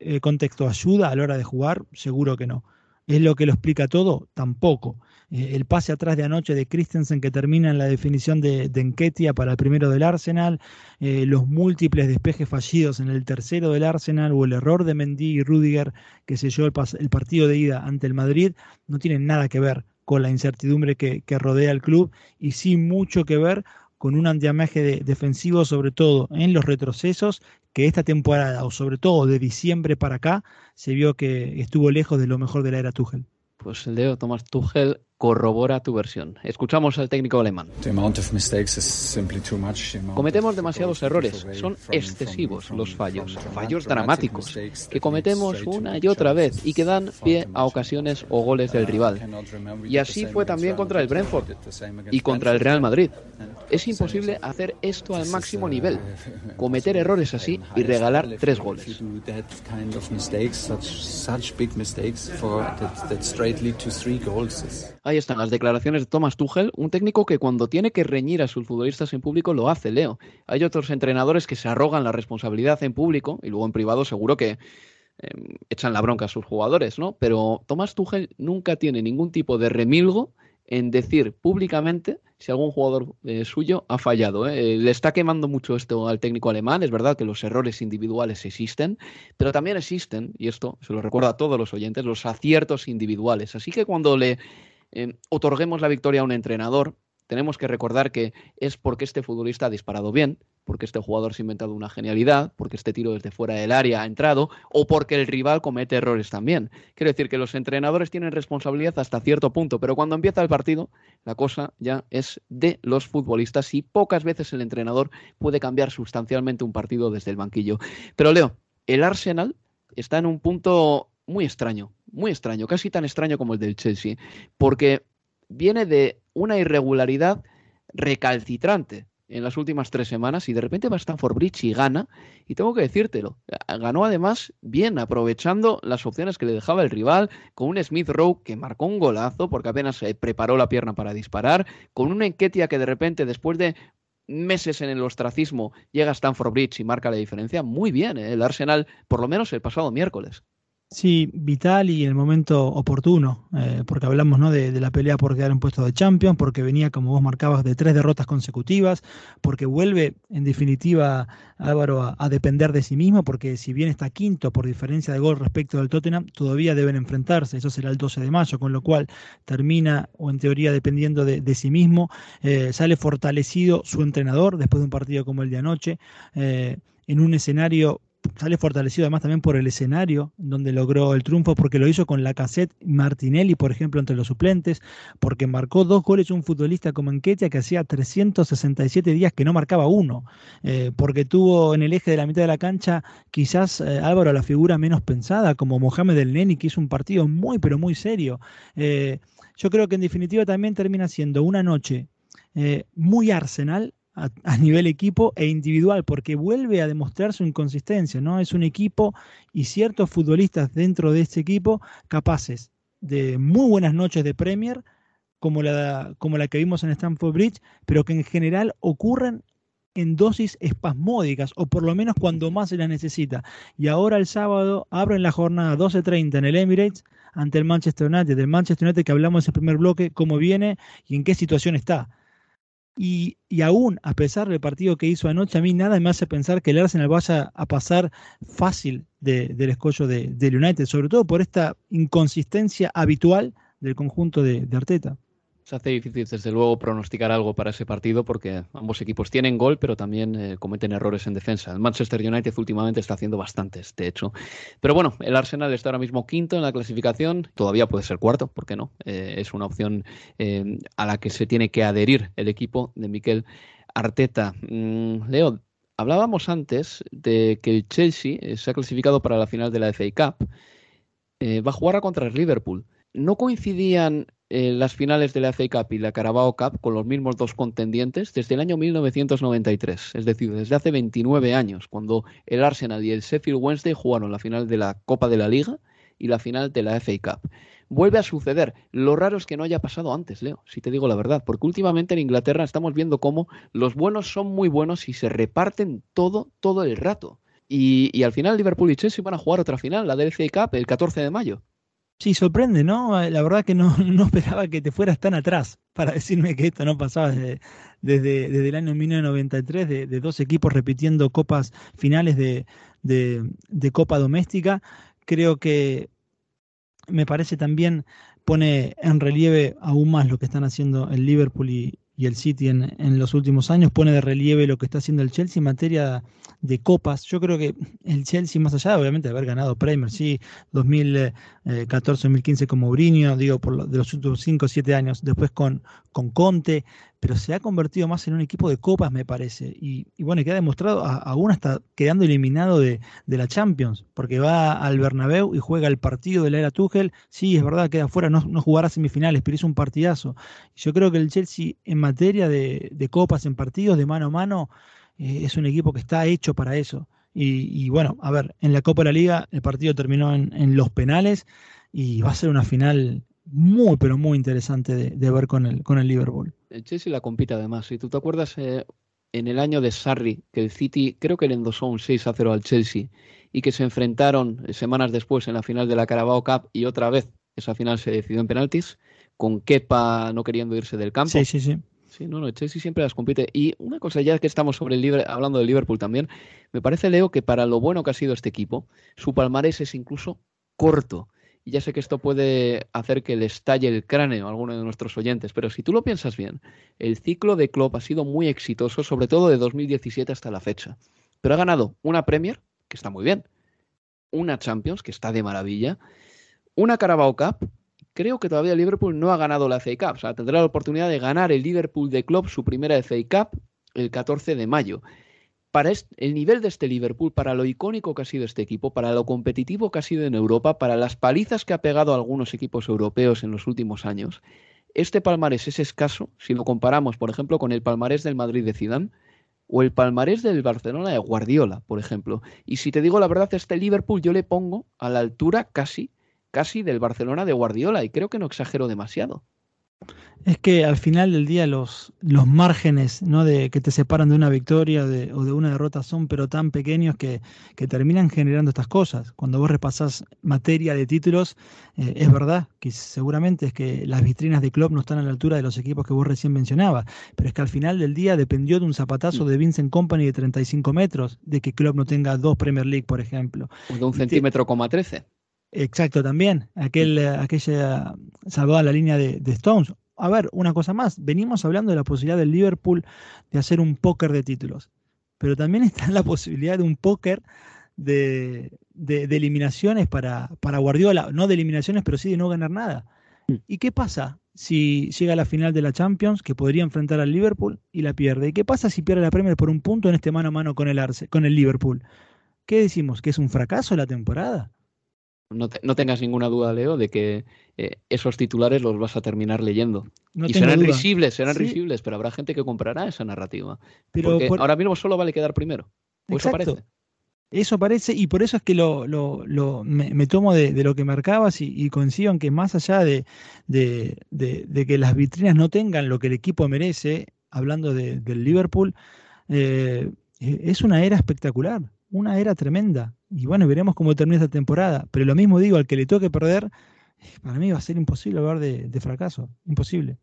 eh, contexto ayuda a la hora de jugar, seguro que no. ¿Es lo que lo explica todo? Tampoco. Eh, el pase atrás de anoche de Christensen que termina en la definición de, de para el primero del Arsenal, eh, los múltiples despejes fallidos en el tercero del Arsenal o el error de Mendy y Rudiger que selló el, el partido de ida ante el Madrid, no tienen nada que ver con la incertidumbre que, rodea al club y sí mucho que ver con un antiamaje defensivo, sobre todo en los retrocesos, que esta temporada, o sobre todo de diciembre para acá, se vio que estuvo lejos de lo mejor de la era Tuchel. Pues Leo Tomás Tuchel corrobora tu versión. Escuchamos al técnico alemán. Cometemos demasiados errores, son excesivos los fallos, fallos dramáticos, que cometemos una y otra vez y que dan pie a ocasiones o goles del rival. Y así fue también contra el Brentford y contra el Real Madrid. Es imposible hacer esto al máximo nivel, cometer errores así y regalar tres goles. Ahí están las declaraciones de Thomas Tuchel, un técnico que cuando tiene que reñir a sus futbolistas en público lo hace, Leo. Hay otros entrenadores que se arrogan la responsabilidad en público y luego en privado seguro que em, echan la bronca a sus jugadores, ¿no? Pero Thomas Tuchel nunca tiene ningún tipo de remilgo en decir públicamente si algún jugador eh, suyo ha fallado. ¿eh? Le está quemando mucho esto al técnico alemán. Es verdad que los errores individuales existen, pero también existen, y esto se lo recuerdo a todos los oyentes, los aciertos individuales. Así que cuando le Em, otorguemos la victoria a un entrenador, tenemos que recordar que es porque este futbolista ha disparado bien, porque este jugador se ha inventado una genialidad, porque este tiro desde fuera del área ha entrado, o porque el rival comete errores también. Quiero decir que los entrenadores tienen responsabilidad hasta cierto punto, pero cuando empieza el partido, la cosa ya es de los futbolistas y pocas veces el entrenador puede cambiar sustancialmente un partido desde el banquillo. Pero Leo, el Arsenal está en un punto muy extraño, muy extraño, casi tan extraño como el del Chelsea, porque viene de una irregularidad recalcitrante en las últimas tres semanas y de repente va a Stanford Bridge y gana. Y tengo que decírtelo, ganó además bien, aprovechando las opciones que le dejaba el rival, con un Smith Rowe que marcó un golazo porque apenas se preparó la pierna para disparar, con una Enquetia que de repente después de meses en el ostracismo llega a Stanford Bridge y marca la diferencia. Muy bien, ¿eh? el Arsenal, por lo menos el pasado miércoles. Sí, vital y en el momento oportuno, eh, porque hablamos ¿no? de, la pelea por quedar en puesto de Champions, porque venía, como vos marcabas, de tres derrotas consecutivas, porque vuelve, en definitiva, Álvaro, a, depender de sí mismo, porque si bien está quinto por diferencia de gol respecto del Tottenham, todavía deben enfrentarse, eso será el 12 de mayo, con lo cual termina, o en teoría dependiendo de, sí mismo, eh, sale fortalecido su entrenador después de un partido como el de anoche, eh, en un escenario sale fortalecido además también por el escenario donde logró el triunfo, porque lo hizo con la cassette Martinelli, por ejemplo, entre los suplentes, porque marcó dos goles un futbolista como Enquetia que hacía 367 días que no marcaba uno, eh, porque tuvo en el eje de la mitad de la cancha quizás eh, Álvaro la figura menos pensada, como Mohamed El Neni, que hizo un partido muy, pero muy serio. Eh, yo creo que en definitiva también termina siendo una noche muy arsenal a, nivel equipo e individual, porque vuelve a demostrar su inconsistencia, ¿no? Es un equipo y ciertos futbolistas dentro de este equipo capaces de muy buenas noches de Premier, como la, como la que vimos en Stamford Bridge, pero que en general ocurren en dosis espasmódicas, o por lo menos cuando más se las necesita. Y ahora el sábado abren la jornada 12.30 en el Emirates ante el Manchester United, del Manchester United que hablamos en el primer bloque, cómo viene y en qué situación está. Y, aún, a pesar del partido que hizo anoche, a mí nada me hace pensar que el Arsenal vaya a pasar fácil del escollo de, del United, sobre todo por esta inconsistencia habitual del conjunto de Arteta. Se hace difícil, desde luego, pronosticar algo para ese partido porque ambos equipos tienen gol, pero también eh, cometen errores en defensa. El Manchester United últimamente está haciendo bastantes, de hecho. Pero bueno, el Arsenal está ahora mismo quinto en la clasificación, todavía puede ser cuarto, ¿por qué no? Eh, es una opción eh, a la que se tiene que adherir el equipo de Miquel Arteta. Mm, Leo, hablábamos antes de que el Chelsea se ha clasificado para la final de la FA Cup. va a jugar contra el Liverpool. ¿No coincidían las finales de la FA Cup y la Carabao Cup con los mismos dos contendientes desde el año 1993, es decir, desde hace 29 años, cuando el Arsenal y el Sheffield Wednesday jugaron la final de la Copa de la Liga y la final de la FA Cup. Vuelve a suceder. Lo raro es que no haya pasado antes, Leo, si te digo la verdad, porque últimamente en Inglaterra estamos viendo cómo los buenos son muy buenos y se reparten todo, todo el rato. Y, y al final Liverpool y Chelsea van a jugar otra final, la del FA Cup, el 14 de mayo. Sí, sorprende, ¿no? La verdad que no, no, esperaba que te fueras tan atrás para decirme que esto no pasaba desde, desde, el año 1993, de, de, dos equipos repitiendo copas finales de, de, Copa Doméstica. Creo que me parece también pone en relieve aún más lo que están haciendo el Liverpool y, y el City en, en, los últimos años, pone de relieve lo que está haciendo el Chelsea en materia de copas. Yo creo que el Chelsea, más allá obviamente de haber ganado Premier, sí, 2014, 2015 con Mourinho, digo, por de los últimos 5 o 7 años, después con, con Conte, pero se ha convertido más en un equipo de copas, me parece. Y, y bueno, que ha demostrado, aún hasta quedando eliminado de, la Champions, porque va al Bernabéu y juega el partido de la era Tuchel. Sí, es verdad, queda fuera, no, jugará semifinales, pero hizo un partidazo. Yo creo que el Chelsea, en materia de, de copas, en partidos de mano a mano, eh, es un equipo que está hecho para eso. Y, bueno, a ver, en la Copa de la Liga el partido terminó en, los penales y va a ser una final muy, pero muy interesante de, ver con el, con el Liverpool. El Chelsea la compite además. Si tú te acuerdas, eh, en el año de Sarri, que el City creo que le endosó un 6 a 0 al Chelsea y que se enfrentaron semanas después en la final de la Carabao Cup y otra vez esa final se decidió en penaltis, con Kepa no queriendo irse del campo. Sí, sí, sí. Sí, no, no, Chelsea siempre las compite. Y una cosa, ya que estamos sobre el hablando de Liverpool también, me parece, Leo, que para lo bueno que ha sido este equipo, su palmarés es incluso corto. Y ya sé que esto puede hacer que le estalle el cráneo a alguno de nuestros oyentes, pero si tú lo piensas bien, el ciclo de Klopp ha sido muy exitoso, sobre todo de 2017 hasta la fecha. Pero ha ganado una Premier, que está muy bien, una Champions, que está de maravilla, una Carabao Cup, creo que todavía Liverpool no ha ganado la FA Cup. O sea, tendrá la oportunidad de ganar el Liverpool de Club su primera FA Cup el 14 de mayo. Para el nivel de este Liverpool, para lo icónico que ha sido este equipo, para lo competitivo que ha sido en Europa, para las palizas que ha pegado a algunos equipos europeos en los últimos años, este palmarés es escaso si lo comparamos, por ejemplo, con el palmarés del Madrid de Zidane o el palmarés del Barcelona de Guardiola, por ejemplo. Y si te digo la verdad, este Liverpool yo le pongo a la altura casi casi del Barcelona de Guardiola y creo que no exagero demasiado. Es que al final del día los, los márgenes ¿no? de, que te separan de una victoria o de una derrota son pero tan pequeños que, que, terminan generando estas cosas. Cuando vos repasás materia de títulos, eh, es verdad que seguramente es que las vitrinas de club no están a la altura de los equipos que vos recién mencionabas, pero es que al final del día dependió de un zapatazo mm. de Vincent Company de 35 metros, de que club no tenga dos Premier League, por ejemplo. O de un centímetro coma 13. Exacto, también. Aquel, eh, aquella salvada la línea de, Stones. A ver, una cosa más. Venimos hablando de la posibilidad del Liverpool de hacer un póker de títulos. Pero también está la posibilidad de un póker de, de, eliminaciones para, para Guardiola. No de eliminaciones, pero sí de no ganar nada. Mm. ¿Y qué pasa si llega a la final de la Champions, que podría enfrentar al Liverpool y la pierde? ¿Y qué pasa si pierde la Premier por un punto en este mano a mano con el, Arce, con el Liverpool? ¿Qué decimos? ¿Que es un fracaso la temporada? No, tengas ninguna duda, Leo, de que eh, esos titulares los vas a terminar leyendo. y serán risibles, serán risibles, pero habrá gente que comprará esa narrativa. Pero porque ahora mismo solo vale quedar primero. eso parece. Eso parece, y por eso es que lo, me, tomo de, lo que marcabas y, y, coincido en que más allá de, que las vitrinas no tengan lo que el equipo merece, hablando del Liverpool, eh, es una era espectacular una era tremenda. Y bueno, veremos cómo termina esta temporada. Pero lo mismo digo, al que le toque perder, para mí va a ser imposible hablar de, fracaso. Imposible.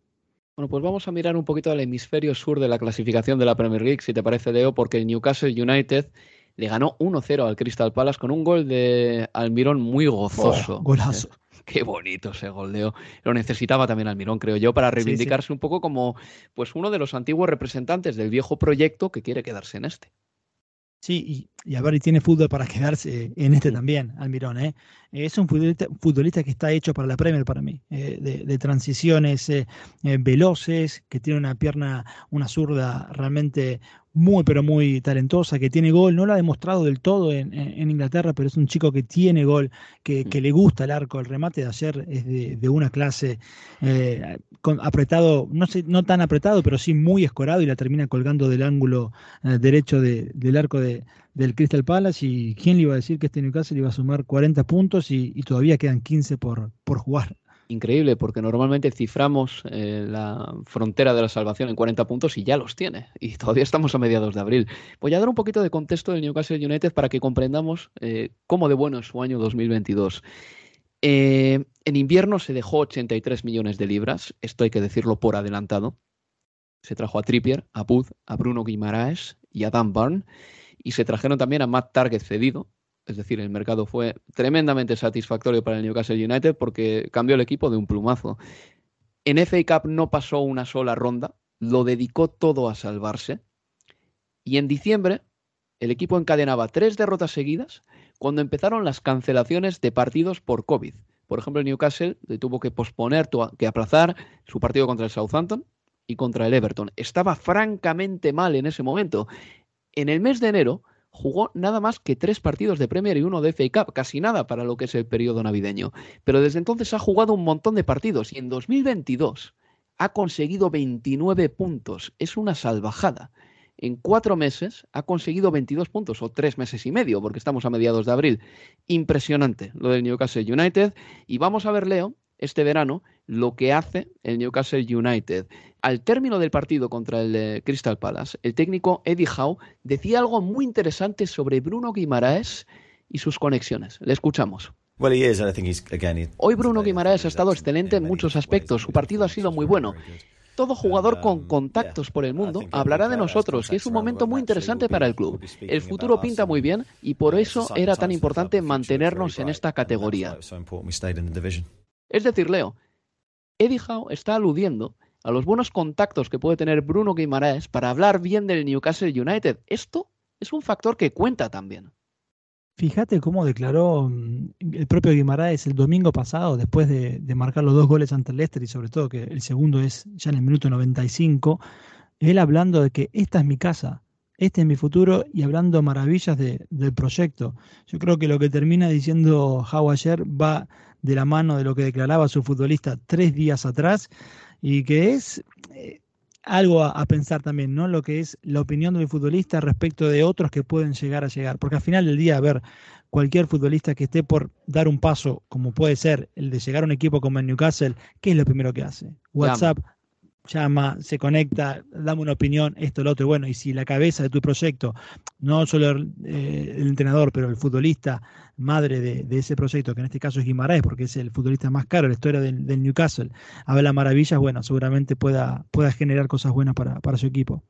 Bueno, pues vamos a mirar un poquito al hemisferio sur de la clasificación de la Premier League, si te parece, Leo, porque el Newcastle United le ganó 1-0 al Crystal Palace con un gol de Almirón muy gozoso. Oh, golazo. Qué bonito ese gol, Leo. Lo necesitaba también Almirón, creo yo, para reivindicarse un poco como pues uno de los antiguos representantes del viejo proyecto que quiere quedarse en este. Sí, y, a ver, y tiene fútbol para quedarse en este también, Almirón. ¿eh? Es un futbolista, que está hecho para la Premier para mí, eh, de, transiciones eh, eh, veloces, que tiene una pierna, una zurda realmente muy, pero muy talentosa, que tiene gol, no lo ha demostrado del todo en, Inglaterra, pero es un chico que tiene gol, que, mm. le gusta el arco, el remate de ayer es de, una clase eh, apretado, no, sé, no tan apretado, pero sí muy escorado y la termina colgando del ángulo eh, derecho del arco de, del Crystal Palace. Y quién le iba a decir que este Newcastle iba a sumar 40 puntos y, y todavía quedan 15 por, por jugar increíble porque normalmente ciframos eh, la frontera de la salvación en 40 puntos y ya los tiene. Y todavía estamos a mediados de abril. Voy a dar un poquito de contexto del Newcastle United para que comprendamos eh, cómo de bueno es su año 2022. Eh, en invierno se dejó 83 millones de libras, esto hay que decirlo por adelantado. Se trajo a Trippier, a Booth, a Bruno Guimaraes y a Dan Barn. Y se trajeron también a Matt Target cedido, es decir, el mercado fue tremendamente satisfactorio para el Newcastle United porque cambió el equipo de un plumazo. En FA Cup no pasó una sola ronda, lo dedicó todo a salvarse. Y en diciembre, el equipo encadenaba tres derrotas seguidas cuando empezaron las cancelaciones de partidos por COVID. Por ejemplo, el Newcastle tuvo que posponer, que aplazar su partido contra el Southampton y contra el Everton. Estaba francamente mal en ese momento. En el mes de enero jugó nada más que tres partidos de Premier y uno de FA Cup, casi nada para lo que es el periodo navideño. Pero desde entonces ha jugado un montón de partidos y en 2022 ha conseguido 29 puntos. Es una salvajada. En cuatro meses ha conseguido 22 puntos, o tres meses y medio, porque estamos a mediados de abril. Impresionante lo del Newcastle United. Y vamos a ver, Leo, este verano, lo que hace el Newcastle United. Al término del partido contra el eh, Crystal Palace, el técnico Eddie Howe decía algo muy interesante sobre Bruno Guimaraes y sus conexiones. Le escuchamos. Hoy Bruno Guimaraes ha estado excelente en muchos aspectos. Su partido ha sido muy bueno. todo jugador con contactos por el mundo hablará de nosotros y es un momento muy interesante para el club. El futuro pinta muy bien y por eso era tan importante mantenernos en esta categoría. Es decir, Leo, Eddie Howe está aludiendo a los buenos contactos que puede tener Bruno Guimaraes para hablar bien del Newcastle United. Esto es un factor que cuenta también. Fíjate cómo declaró mm, el propio Guimaraes el domingo pasado, después de, marcar los dos goles ante el Leicester y sobre todo que el segundo es ya en el minuto 95, él hablando de que esta es mi casa, este es mi futuro y hablando maravillas del proyecto. Yo creo que lo que termina diciendo Howe ayer va de la mano de lo que declaraba su futbolista tres días atrás y que es eh, algo a, pensar también, ¿no? Lo que es la opinión del futbolista respecto de otros que pueden llegar a llegar. Porque al final del día, a ver, cualquier futbolista que esté por dar un paso, como puede ser el de llegar a un equipo como el Newcastle, ¿qué es lo primero que hace? WhatsApp, llama, se conecta, dame una opinión, esto, lo otro. Bueno, y si la cabeza de tu proyecto, no solo el, eh, entrenador, pero el futbolista, madre de, ese proyecto, que en este caso es Guimaraes, porque es el futbolista más caro, la historia del, Newcastle, habla maravillas, bueno, seguramente pueda, pueda generar cosas buenas para, para su equipo.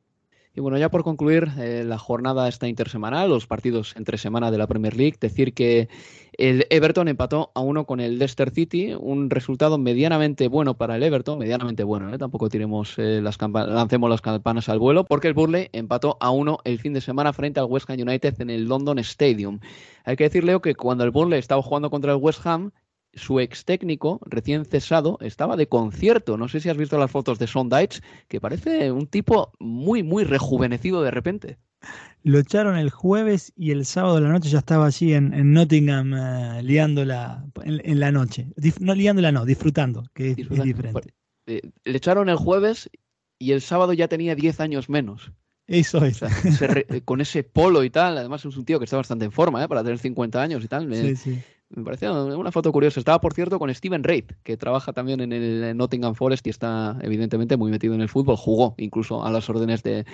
Y bueno, ya por concluir eh, la jornada esta intersemanal, los partidos entre semana de la Premier League, decir que el Everton empató a uno con el Leicester City, un resultado medianamente bueno para el Everton, medianamente bueno, ¿eh? tampoco tiremos eh, las lancemos las campanas al vuelo, porque el Burley empató a uno el fin de semana frente al West Ham United en el London Stadium. Hay que decirle que cuando el Burley estaba jugando contra el West Ham, su ex técnico, recién cesado, estaba de concierto. No sé si has visto las fotos de Sondites, que parece un tipo muy, muy rejuvenecido de repente. Lo echaron el jueves y el sábado de la noche ya estaba allí en, Nottingham uh, liándola en, la noche. no liándola, no, disfrutando, que es, diferente. Eh, le echaron el jueves y el sábado ya tenía 10 años menos. Eso es. con ese polo y tal. Además, es un tío que está bastante en forma, ¿eh? Para tener 50 años y tal. sí, sí. Me parecía una foto curiosa. Estaba, por cierto, con Steven Reid, que trabaja también en el Nottingham Forest y está, evidentemente, muy metido en el fútbol. Jugó incluso a las órdenes de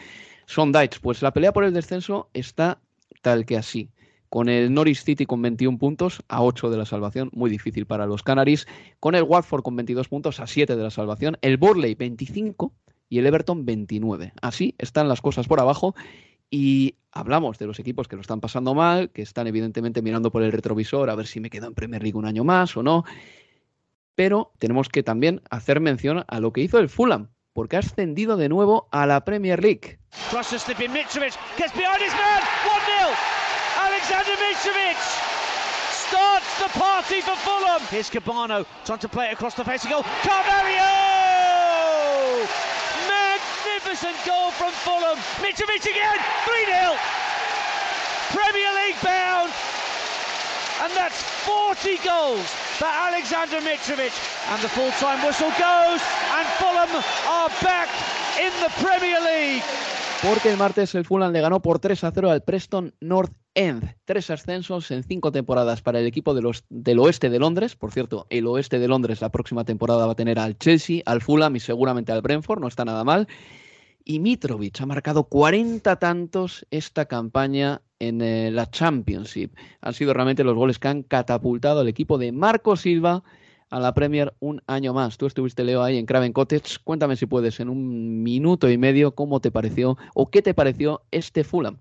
Sondites. Pues la pelea por el descenso está tal que así. Con el Norwich City con 21 puntos a 8 de la salvación, muy difícil para los Canaries. Con el Watford con 22 puntos a 7 de la salvación. El Burley 25 y el Everton 29. Así están las cosas por abajo y hablamos de los equipos que lo están pasando mal, que están evidentemente mirando por el retrovisor a ver si me quedo en Premier League un año más o no. Pero tenemos que también hacer mención a lo que hizo el Fulham, porque ha ascendido de nuevo a la Premier League. Here's Cabano trying to play it across the face! Magnificent goal from Fulham. Mitrovic again, 3-0. Premier League bound. And that's 40 goals for Alexander Mitrovic. And the full-time whistle goes and Fulham are back in the Premier League. Porque el martes el Fulham le ganó por 3 a 0 al Preston North End. Tres ascensos en cinco temporadas para el equipo de los, del oeste de Londres. Por cierto, el oeste de Londres la próxima temporada va a tener al Chelsea, al Fulham y seguramente al Brentford. No está nada mal y Mitrovic ha marcado 40 tantos esta campaña en eh, la Championship. Han sido realmente los goles que han catapultado al equipo de Marco Silva a la Premier un año más. Tú estuviste, Leo, ahí en Craven Cottage. Cuéntame si puedes, en un minuto y medio, cómo te pareció o qué te pareció este Fulham.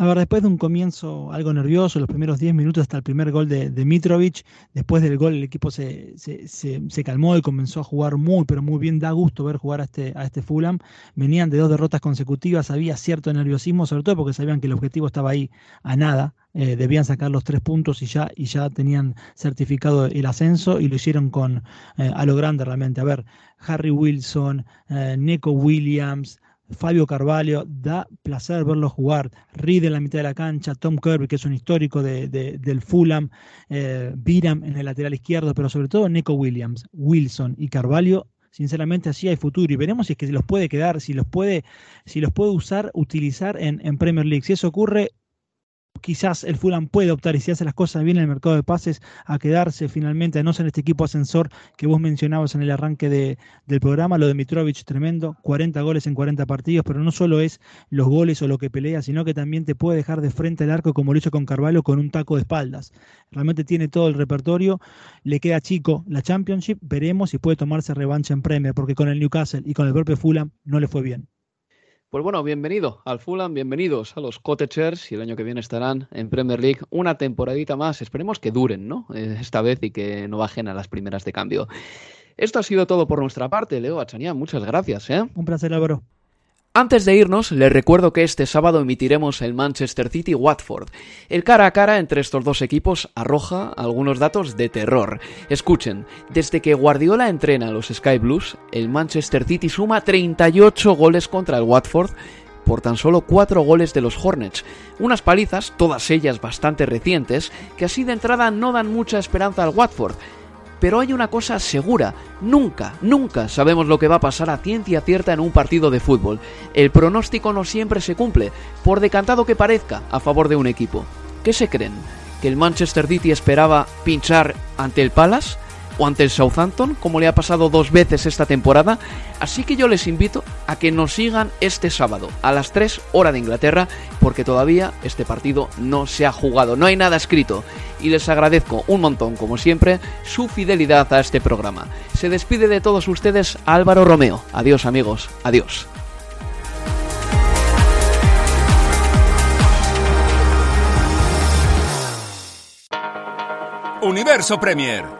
A ver, después de un comienzo algo nervioso, los primeros 10 minutos hasta el primer gol de, Mitrovic, después del gol el equipo se, se, calmó y comenzó a jugar muy, pero muy bien. Da gusto ver jugar a este, a este Fulham. Venían de dos derrotas consecutivas, había cierto nerviosismo, sobre todo porque sabían que el objetivo estaba ahí a nada. Eh, debían sacar los tres puntos y ya, y ya tenían certificado el ascenso y lo hicieron con eh, a lo grande realmente. A ver, Harry Wilson, eh, Nico Williams, Fabio Carvalho, da placer verlo jugar. Reed en la mitad de la cancha, Tom Kirby, que es un histórico de, del Fulham, eh, en el lateral izquierdo, pero sobre todo Nico Williams, Wilson y Carvalho. Sinceramente, así hay futuro y veremos si es que los puede quedar, si los puede, si los puede usar, utilizar en, en Premier League. Si eso ocurre, quizás el Fulham puede optar, y si hace las cosas bien en el mercado de pases, a quedarse finalmente, a no ser este equipo ascensor que vos mencionabas en el arranque de, del programa. Lo de Mitrovic, tremendo, 40 goles en 40 partidos, pero no solo es los goles o lo que pelea, sino que también te puede dejar de frente al arco, como lo hizo con Carvalho, con un taco de espaldas. Realmente tiene todo el repertorio, le queda chico la Championship, veremos si puede tomarse revancha en Premier, porque con el Newcastle y con el propio Fulham no le fue bien. Pues bueno, bienvenido al Fulham, bienvenidos a los Cottagers y el año que viene estarán en Premier League una temporadita más. Esperemos que duren, ¿no? Eh, esta vez y que no bajen a las primeras de cambio. Esto ha sido todo por nuestra parte, Leo Achania. Muchas gracias, ¿eh? Un placer, Álvaro. Antes de irnos, les recuerdo que este sábado emitiremos el Manchester City Watford. El cara a cara entre estos dos equipos arroja algunos datos de terror. Escuchen, desde que Guardiola entrena a los Sky Blues, el Manchester City suma 38 goles contra el Watford por tan solo 4 goles de los Hornets. Unas palizas, todas ellas bastante recientes, que así de entrada no dan mucha esperanza al Watford pero hay una cosa segura, nunca, nunca sabemos lo que va a pasar a ciencia cierta en un partido de fútbol. El pronóstico no siempre se cumple, por decantado que parezca, a favor de un equipo. ¿Qué se creen? ¿Que el Manchester City esperaba pinchar ante el Palace? O ante el Southampton, como le ha pasado dos veces esta temporada. Así que yo les invito a que nos sigan este sábado a las 3 horas de Inglaterra, porque todavía este partido no se ha jugado, no hay nada escrito. Y les agradezco un montón, como siempre, su fidelidad a este programa. Se despide de todos ustedes Álvaro Romeo. Adiós amigos, adiós. Universo Premier